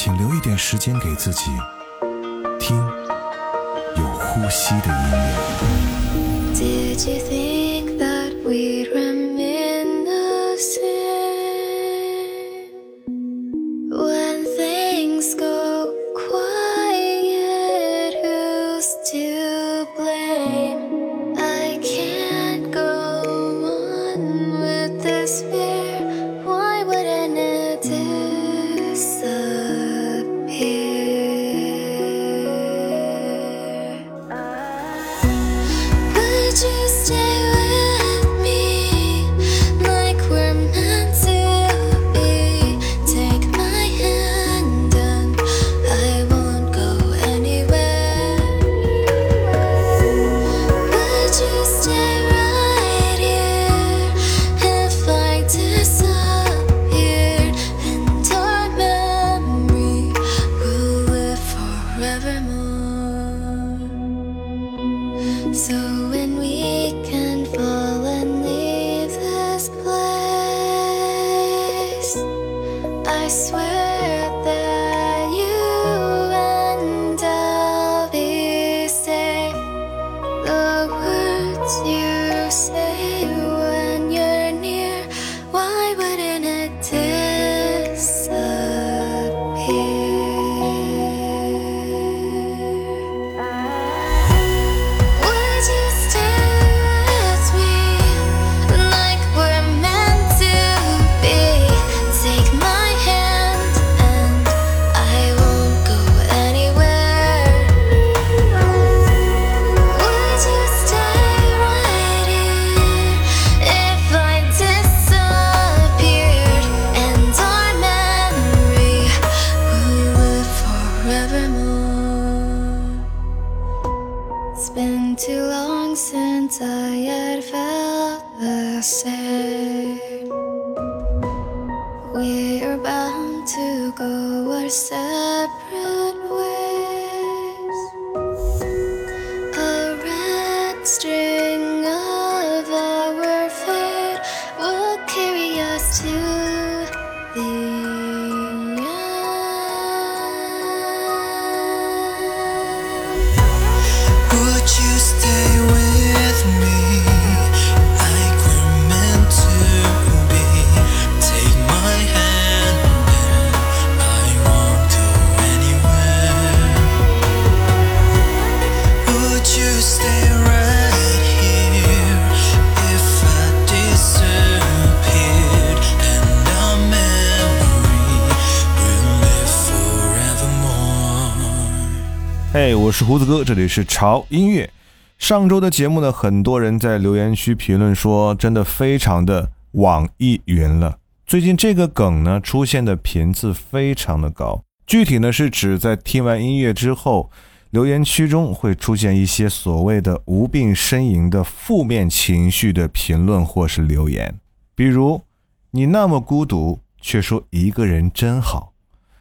请留一点时间给自己，听有呼吸的音乐。嘿我是胡子哥，这里是潮音乐。上周的节目呢，很多人在留言区评论说，真的非常的网易云了。最近这个梗呢，出现的频次非常的高。具体呢，是指在听完音乐之后，留言区中会出现一些所谓的无病呻吟的负面情绪的评论或是留言，比如“你那么孤独，却说一个人真好”，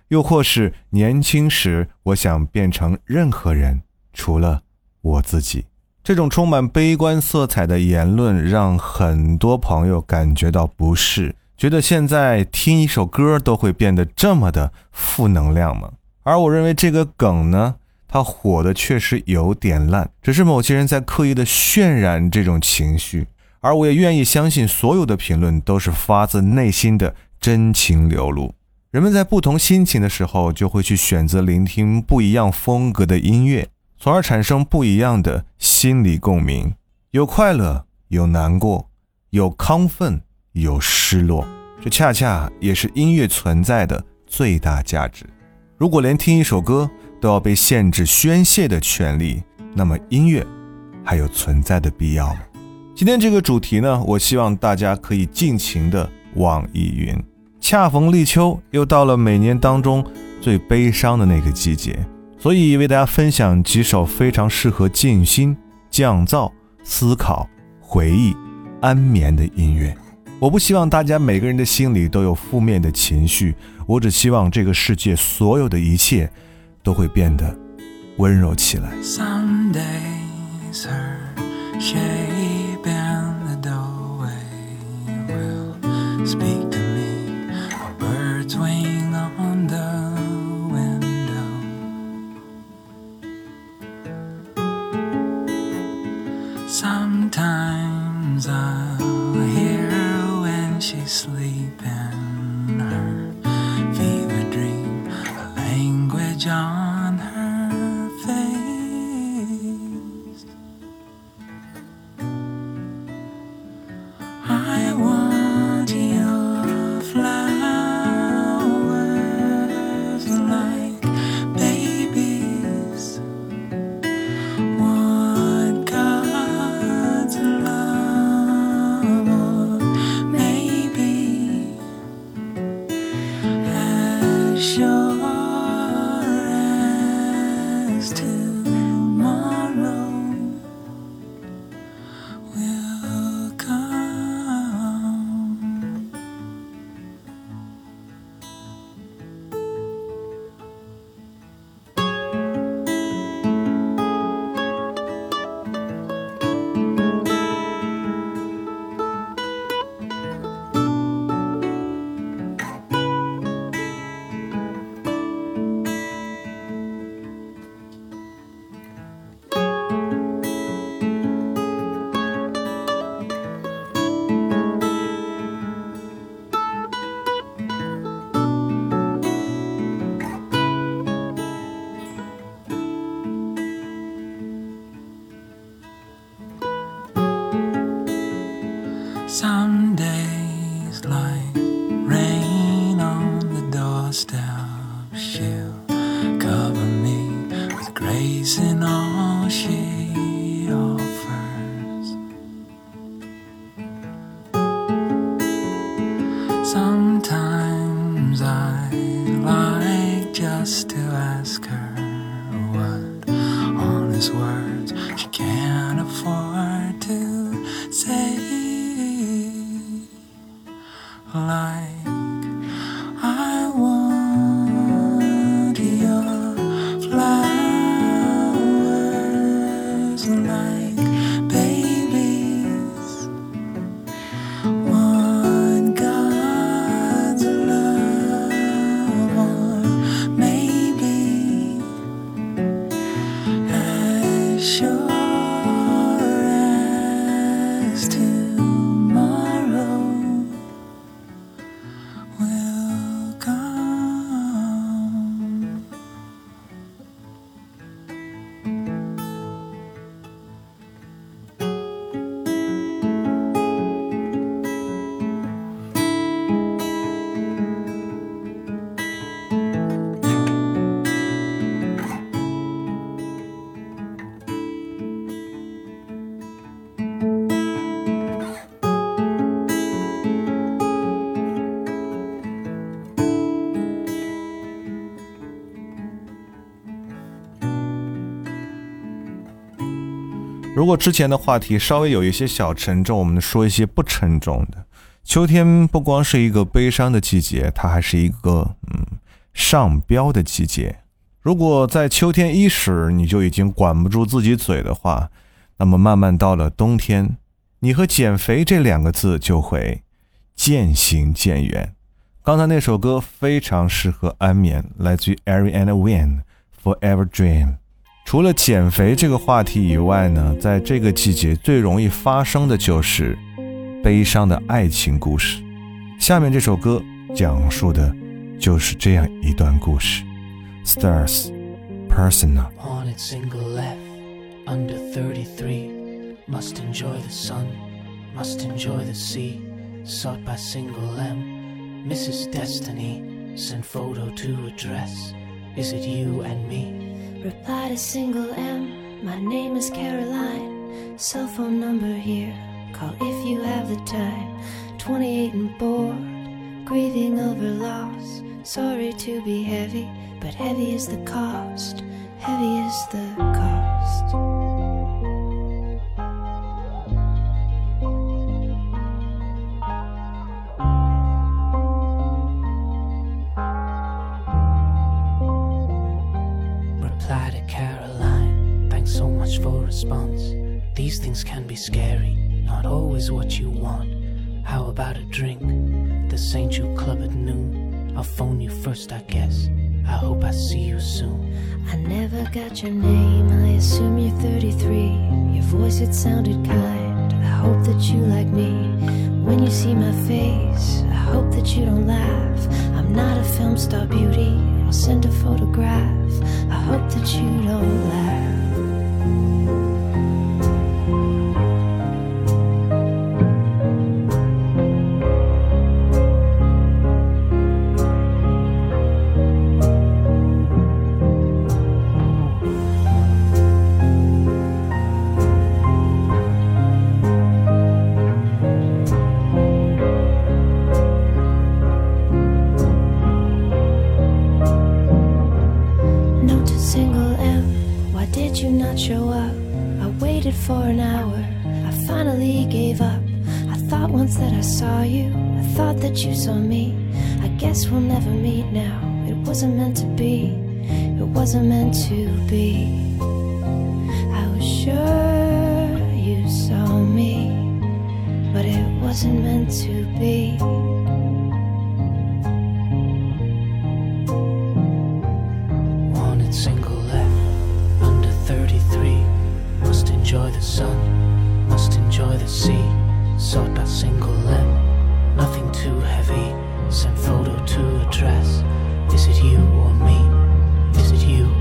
又或是年轻时我想变成任何人，除了我自己。这种充满悲观色彩的言论，让很多朋友感觉到不适，觉得现在听一首歌都会变得这么的负能量吗？而我认为这个梗呢，它火的确实有点烂，只是某些人在刻意的渲染这种情绪，而我也愿意相信所有的评论都是发自内心的真情流露。人们在不同心情的时候，就会去选择聆听不一样风格的音乐，从而产生不一样的心理共鸣。有快乐，有难过，有亢奋，有失落，这恰恰也是音乐存在的最大价值。如果连听一首歌都要被限制宣泄的权利，那么音乐还有存在的必要吗？今天这个主题呢，我希望大家可以尽情的网易云。恰逢立秋，又到了每年当中最悲伤的那个季节，所以为大家分享几首非常适合静心、降噪、思考、回忆、安眠的音乐。我不希望大家每个人的心里都有负面的情绪，我只希望这个世界所有的一切都会变得温柔起来。Some days her shape in the doorway will speak to bird's on the window. Sometimes I'll hear her when she's sleeping. Her fever dream, a language on 果之前的话题稍微有一些小沉重，我们说一些不沉重的。秋天不光是一个悲伤的季节，它还是一个嗯上膘的季节。如果在秋天伊始你就已经管不住自己嘴的话，那么慢慢到了冬天，你和减肥这两个字就会渐行渐远。刚才那首歌非常适合安眠，来自于 Ariana Win，《Forever Dream》。除了减肥这个话题以外呢，在这个季节最容易发生的就是悲伤的爱情故事。下面这首歌讲述的就是这样一段故事。Stars Personal。Haunted single left under thirty-three Must enjoy the sun, must enjoy the sea. Sought by single M. Mrs. Destiny sent photo to address. Is it you and me? Reply to single M. My name is Caroline. Cell phone number here. Call if you have the time. 28 and bored. grieving over loss. Sorry to be heavy, but heavy is the cost. Heavy is the cost. Reply to Caroline. Thanks so much for response. These things can be scary, not always what you want. How about a drink? The St. Jude Club at noon. I'll phone you first, I guess. I hope I see you soon. I never got your name. I assume you're 33. Your voice, it sounded kind. I hope that you like me. When you see my face, I hope that you don't laugh. I'm not a film star beauty. I'll send a photograph. I hope that you don't laugh. That me. I guess we'll never meet now. It wasn't meant to be, it wasn't meant to be. I was sure you saw me, but it wasn't meant to be. Wanted single left, under 33. Must enjoy the sun, must enjoy the sea. Sought by single M, nothing too heavy. send photo to address. Is it you or me? Is it you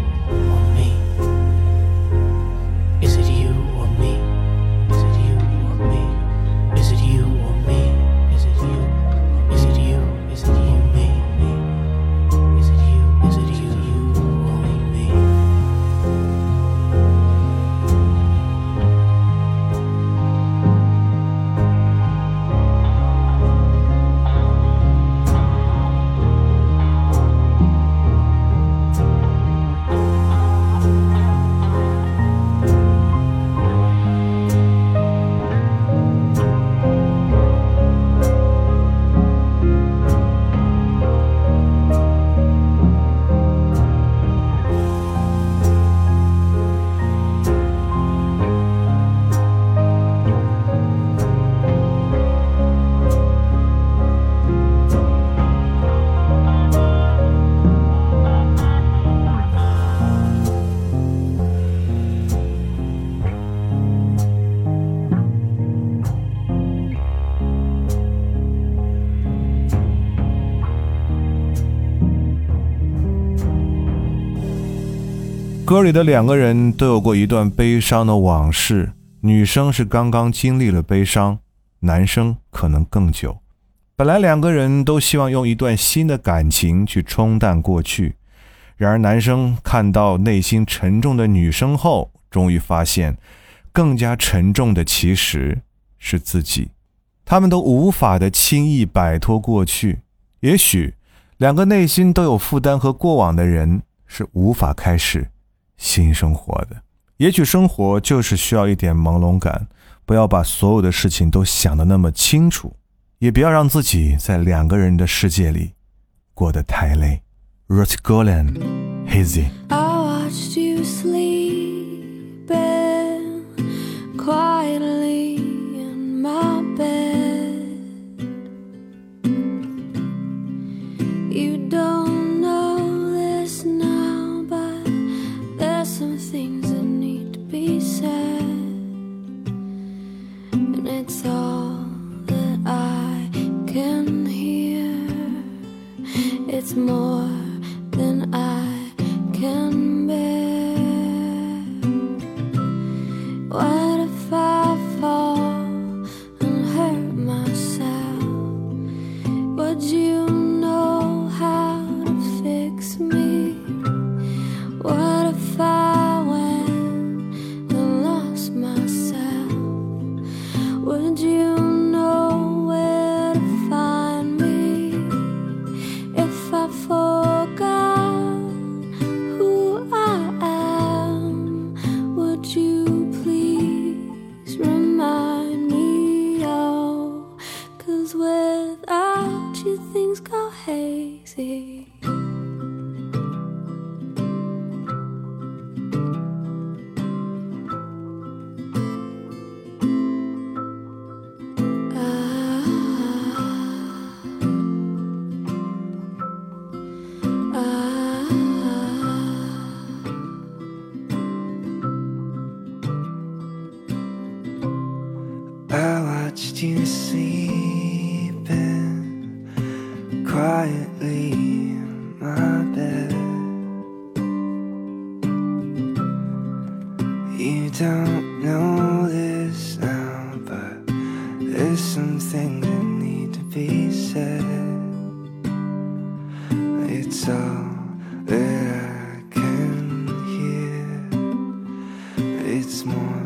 歌里的两个人都有过一段悲伤的往事，女生是刚刚经历了悲伤，男生可能更久。本来两个人都希望用一段新的感情去冲淡过去，然而男生看到内心沉重的女生后，终于发现，更加沉重的其实是自己。他们都无法的轻易摆脱过去。也许，两个内心都有负担和过往的人是无法开始新生活的。也许生活就是需要一点朦胧感，不要把所有的事情都想得那么清楚，也不要让自己在两个人的世界里过得太累。Ruth Golan，Hazy it's all that I can hear. It's more than I can bear. What It's more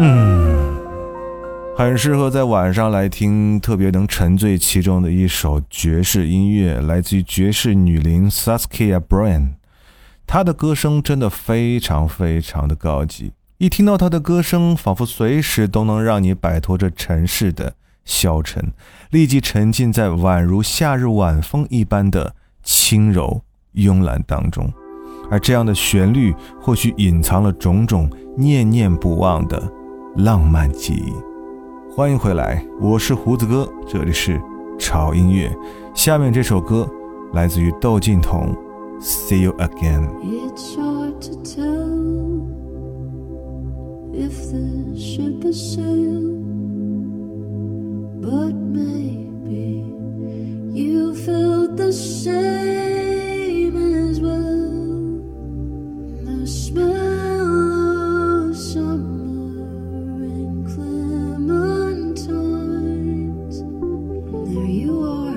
嗯，很适合在晚上来听，特别能沉醉其中的一首爵士音乐，来自于爵士女伶 Saskia Bryan。她的歌声真的非常非常的高级，一听到她的歌声，仿佛随时都能让你摆脱这尘世的消沉，立即沉浸在宛如夏日晚风一般的轻柔慵懒当中。而这样的旋律，或许隐藏了种种念念不忘的浪漫记忆。欢迎回来，我是胡子哥，这里是潮音乐。下面这首歌来自于窦靖童，《See You Again》。If the ship has sailed, but maybe you felt the same as well. Summer and clementines. There you are.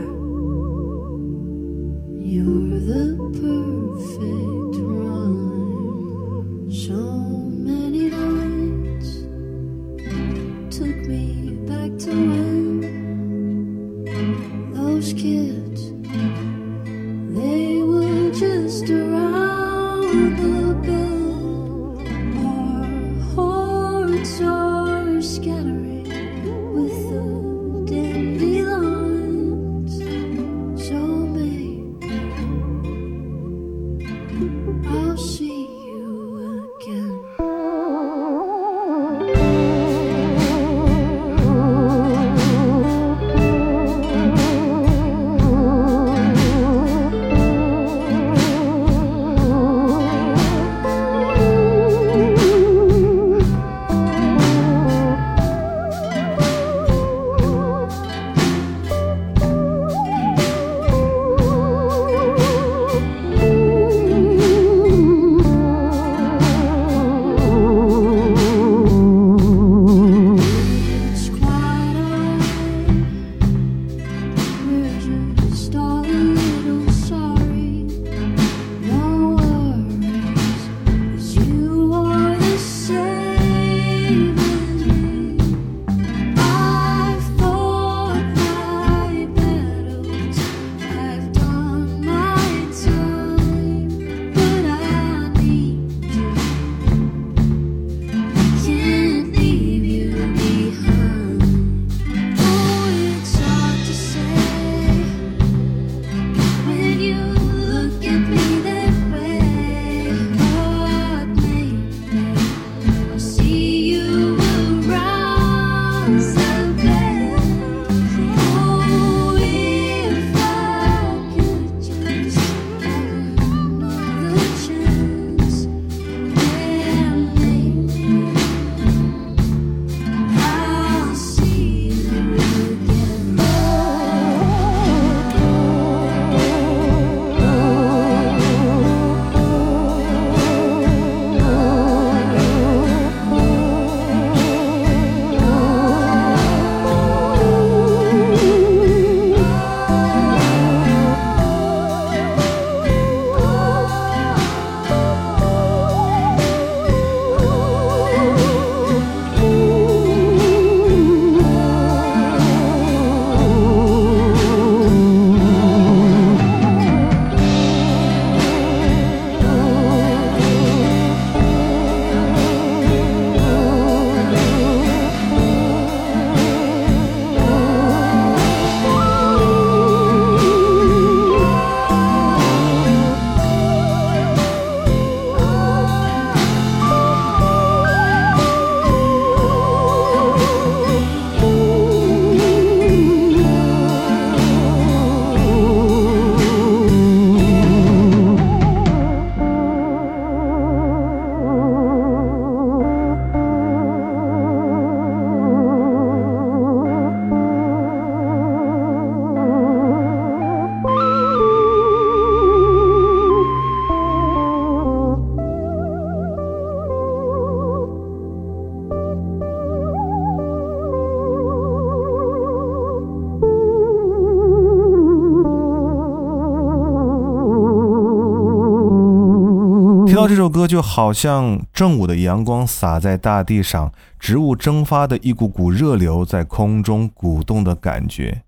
首歌，就好像正午的阳光洒在大地上，植物蒸发的一股股热流在空中鼓动的感觉。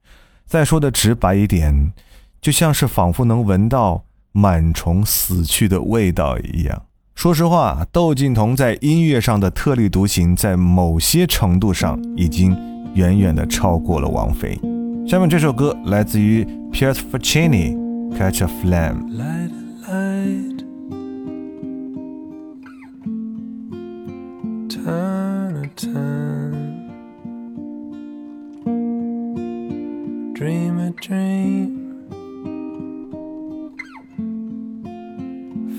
再说的直白一点，就像是仿佛能闻到螨虫死去的味道一样。说实话，窦靖童在音乐上的特立独行，在某些程度上已经远远的超过了王菲。下面这首歌来自于 Piers Faccini，《Catch a Flame》。Turn. Dream a dream.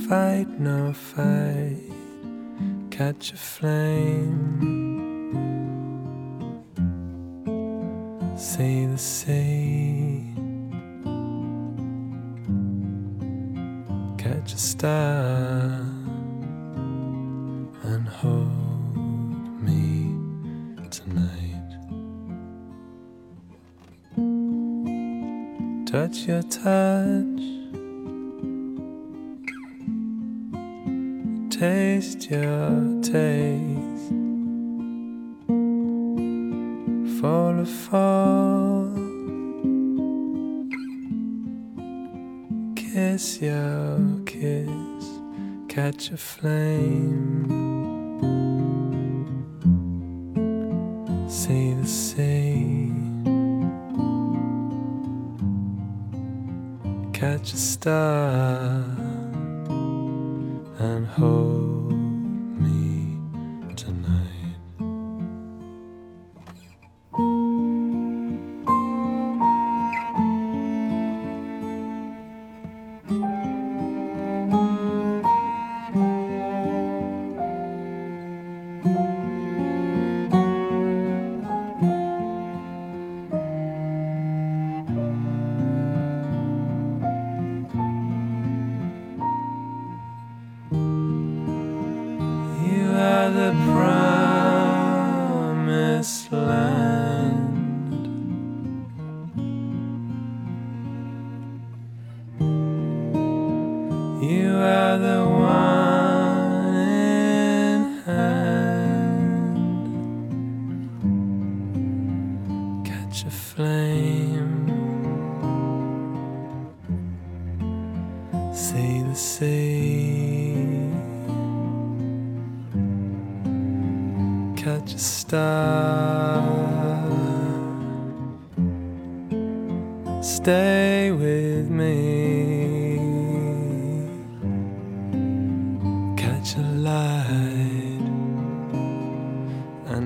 Fight no fight. Catch a flame. Say the sea. catch a star and hold Touch your touch, taste your taste, fall a fall. Kiss your kiss, catch a flame. uh,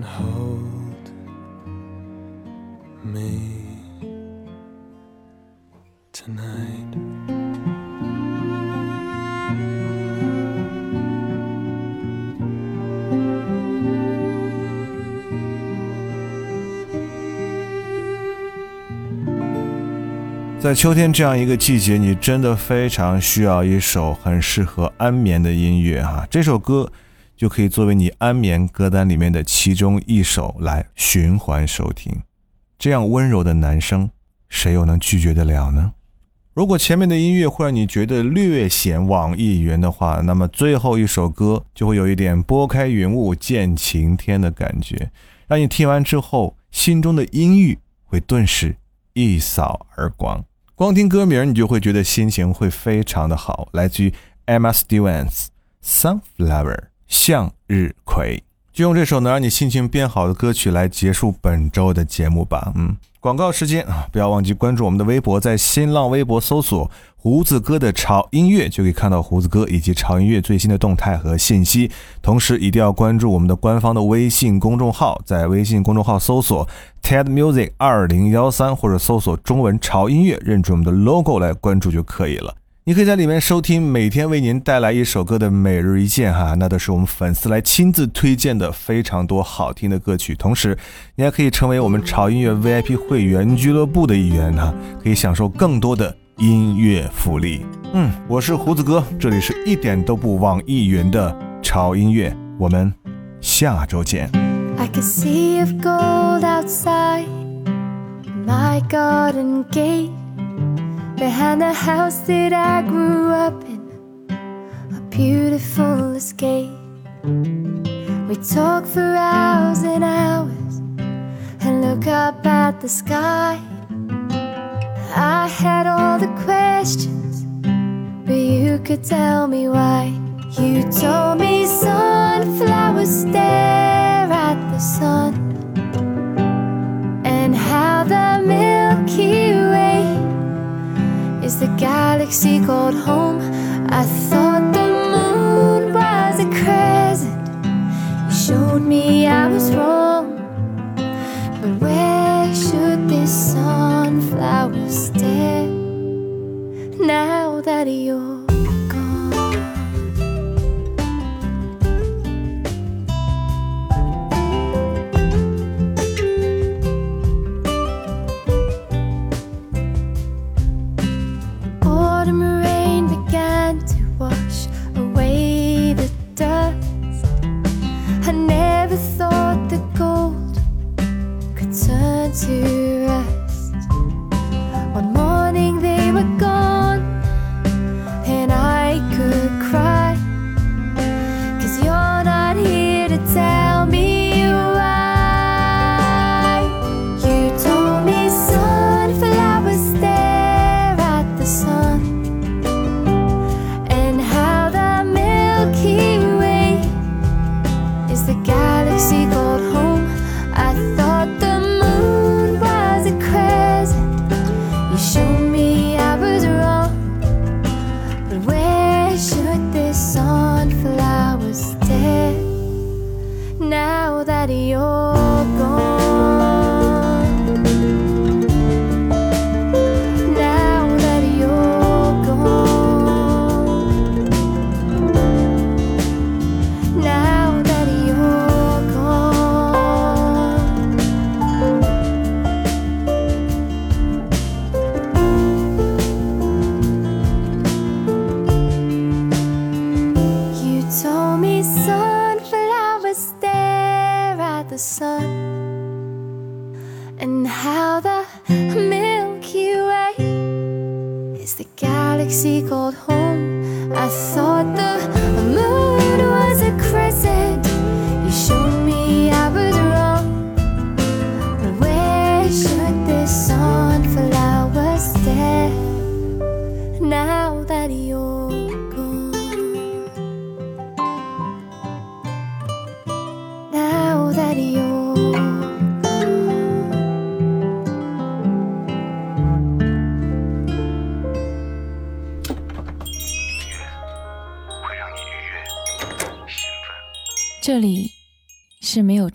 hold me tonight. 在秋天这样一个季节，你真的非常需要一首很适合安眠的音乐哈。这首歌就可以作为你安眠歌单里面的其中一首来循环收听。这样温柔的男声，谁又能拒绝得了呢？如果前面的音乐会让你觉得略显网易云的话，那么最后一首歌就会有一点拨开云雾见晴天的感觉，让你听完之后心中的阴郁会顿时一扫而光。光听歌名，你就会觉得心情会非常的好。来自于 Emma Stevens，《Sunflower》向日葵。就用这首能让你心情变好的歌曲来结束本周的节目吧。嗯，广告时间啊，不要忘记关注我们的微博，在新浪微博搜索“胡子哥的潮音乐”，就可以看到胡子哥以及潮音乐最新的动态和信息。同时，一定要关注我们的官方的微信公众号，在微信公众号搜索 “TED Music 二零幺三”或者搜索中文“潮音乐”，认准我们的 logo 来关注就可以了。你可以在里面收听每天为您带来一首歌的每日一见哈，那都是我们粉丝来亲自推荐的非常多好听的歌曲。同时，你还可以成为我们潮音乐 VIP 会员俱乐部的一员哈，可以享受更多的音乐福利。嗯，我是胡子哥，这里是一点都不网易云的潮音乐，我们下周见。I can sea of gold outside my garden gate, behind the house that I grew up in, a beautiful escape. We talk for hours and hours and look up at the sky. I had all the questions, but you could tell me why. You told me sunflowers stare at the sun, the galaxy called home. I thought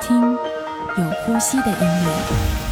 听有呼吸的音乐。